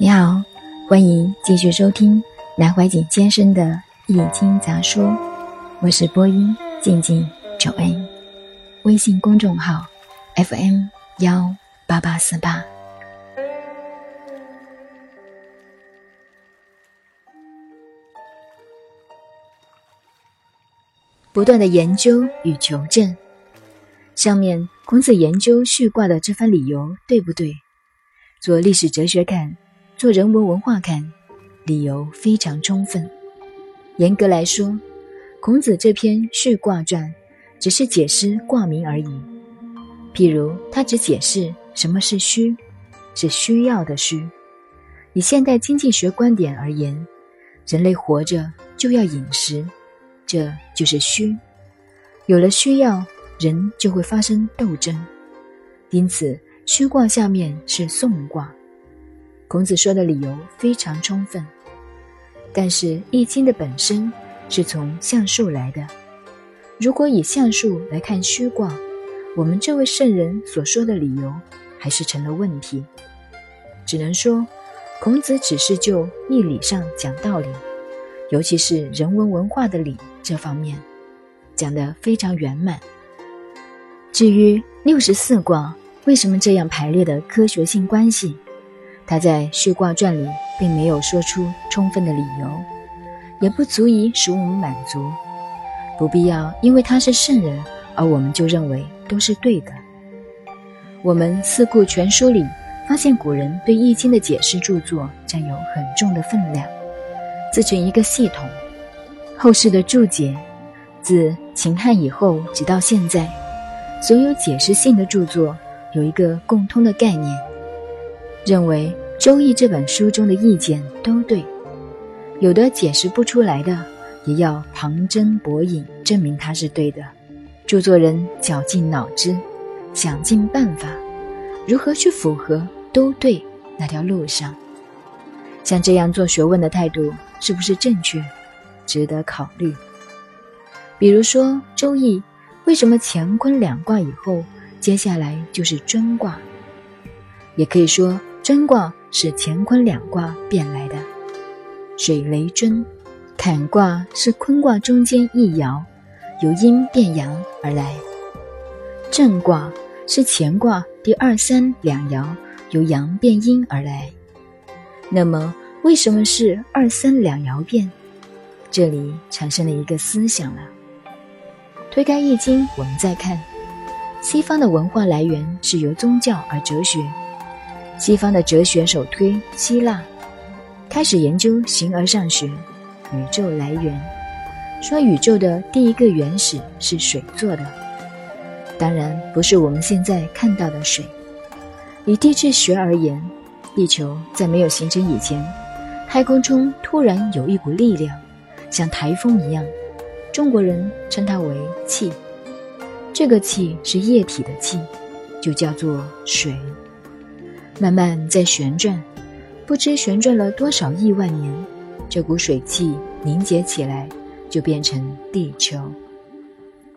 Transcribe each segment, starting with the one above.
你好，欢迎继续收听南怀瑾先生的《易经杂说》，我是播音静静九恩，微信公众号 FM 幺八八四八。不断的研究与求证，上面孔子研究序卦的这番理由对不对？做历史哲学看。做人文文化看，理由非常充分。严格来说，孔子这篇序卦传只是解释卦名而已。譬如，他只解释什么是需，是需要的需。以现代经济学观点而言，人类活着就要饮食，这就是需。有了需要，人就会发生斗争。因此，虚卦下面是讼卦。孔子说的理由非常充分，但是《易经》的本身是从象数来的。如果以象数来看虚卦，我们这位圣人所说的理由还是成了问题。只能说，孔子只是就义理上讲道理，尤其是人文文化的理这方面，讲得非常圆满。至于六十四卦为什么这样排列的科学性关系？他在《序卦传》里并没有说出充分的理由，也不足以使我们满足。不必要因为他是圣人，而我们就认为都是对的。我们《四库全书》里发现，古人对《易经》的解释著作占有很重的分量，自成一个系统。后世的注解，自秦汉以后直到现在，所有解释性的著作有一个共通的概念。认为《周易》这本书中的意见都对，有的解释不出来的，也要旁征博引证明它是对的。著作人绞尽脑汁，想尽办法，如何去符合都对那条路上。像这样做学问的态度是不是正确？值得考虑。比如说《周易》，为什么乾坤两卦以后，接下来就是尊卦？也可以说。贞卦是乾坤两卦变来的，水雷尊，坎卦是坤卦中间一爻，由阴变阳而来。震卦是乾卦第二三两爻，由阳变阴而来。那么，为什么是二三两爻变？这里产生了一个思想了。推开《易经》，我们再看，西方的文化来源是由宗教而哲学。西方的哲学首推希腊，开始研究形而上学，宇宙来源，说宇宙的第一个原始是水做的，当然不是我们现在看到的水。以地质学而言，地球在没有形成以前，太空中突然有一股力量，像台风一样，中国人称它为气，这个气是液体的气，就叫做水。慢慢在旋转，不知旋转了多少亿万年，这股水汽凝结起来，就变成地球。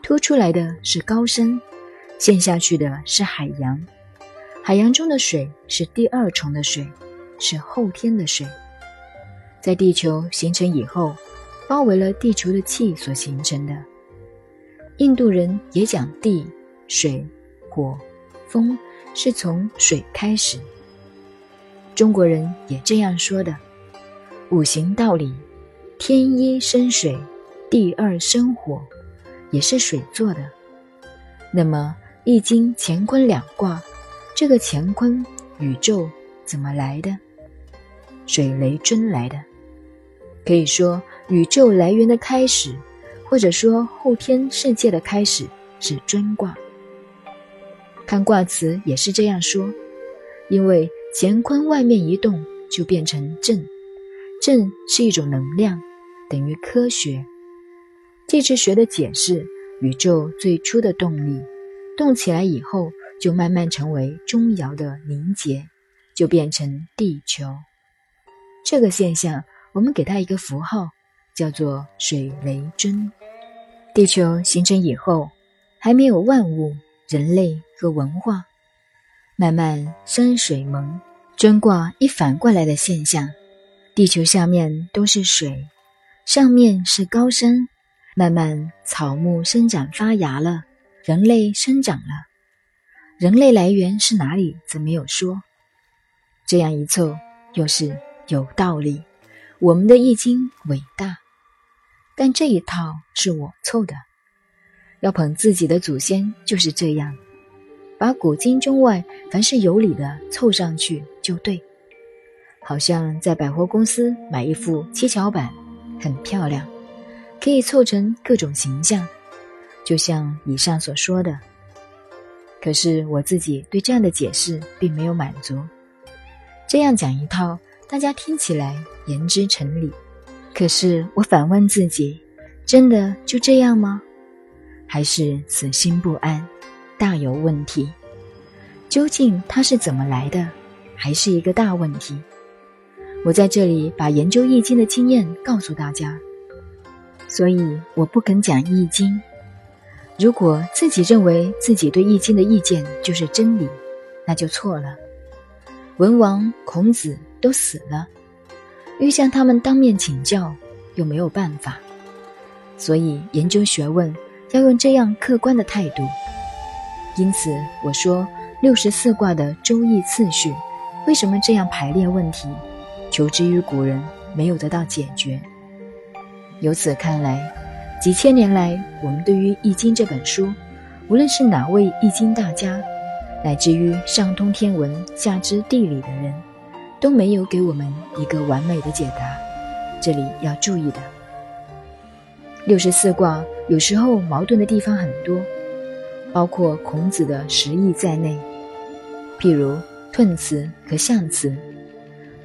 凸出来的是高山，陷下去的是海洋。海洋中的水是第二重的水，是后天的水，在地球形成以后，包围了地球的气所形成的。印度人也讲地、水、火、风。是从水开始，中国人也这样说的。五行道理，天一生水，地二生火，也是水做的。那么《易经》乾坤两卦，这个乾坤宇宙怎么来的？水雷尊来的。可以说，宇宙来源的开始，或者说后天世界的开始，是尊卦。看卦辞也是这样说，因为乾坤外面一动就变成震，震是一种能量，等于科学。地质学的解释，宇宙最初的动力，动起来以后就慢慢成为中爻的凝结，就变成地球。这个现象，我们给它一个符号，叫做水雷尊。地球形成以后，还没有万物。人类和文化，慢慢山水蒙，专卦一反过来的现象。地球下面都是水，上面是高山。慢慢草木生长发芽了，人类生长了。人类来源是哪里？则没有说。这样一凑，又是有道理。我们的易经伟大，但这一套是我凑的。要捧自己的祖先就是这样，把古今中外凡是有理的凑上去就对。好像在百货公司买一副七巧板，很漂亮，可以凑成各种形象，就像以上所说的。可是我自己对这样的解释并没有满足。这样讲一套，大家听起来言之成理。可是我反问自己：真的就这样吗？还是死心不安，大有问题？究竟它是怎么来的，还是一个大问题？我在这里把研究易经的经验告诉大家，所以我不肯讲易经。如果自己认为自己对易经的意见就是真理，那就错了。文王、孔子都死了，欲向他们当面请教，又没有办法。所以研究学问要用这样客观的态度。因此我说，六十四卦的周易次序为什么这样排列？问题求之于古人，没有得到解决。由此看来，几千年来，我们对于《易经》这本书，无论是哪位易经大家。乃至于上通天文下知地理的人，都没有给我们一个完美的解答。这里要注意的，六十四卦有时候矛盾的地方很多，包括孔子的十义在内。譬如彖辞和象辞，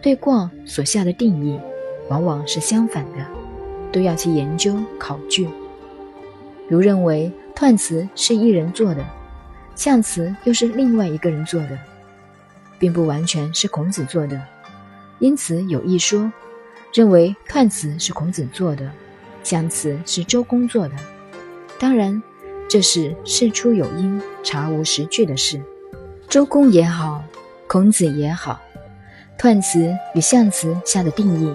对卦所下的定义往往是相反的，都要去研究考据。如认为彖辞是一人做的。象辞又是另外一个人做的，并不完全是孔子做的，因此有一说，认为彖辞是孔子做的，象辞是周公做的。当然，这是事出有因、查无实据的事。周公也好，孔子也好，彖辞与象辞下的定义，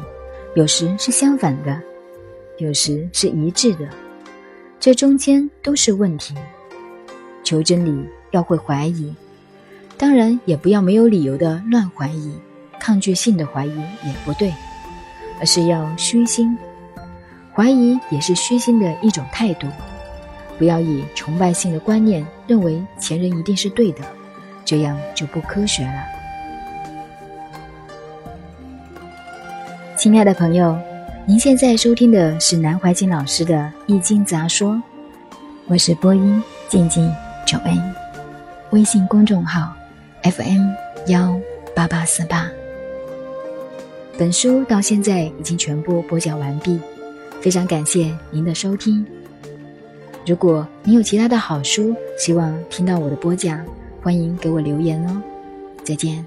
有时是相反的，有时是一致的，这中间都是问题。求真理要会怀疑，当然也不要没有理由的乱怀疑，抗拒性的怀疑也不对，而是要虚心。怀疑也是虚心的一种态度，不要以崇拜性的观念认为前人一定是对的，这样就不科学了。亲爱的朋友，您现在收听的是南怀瑾老师的《易经杂说》，我是播音静静。九 N，微信公众号 FM 幺八八四八。本书到现在已经全部播讲完毕，非常感谢您的收听。如果您有其他的好书，希望听到我的播讲，欢迎给我留言哦。再见。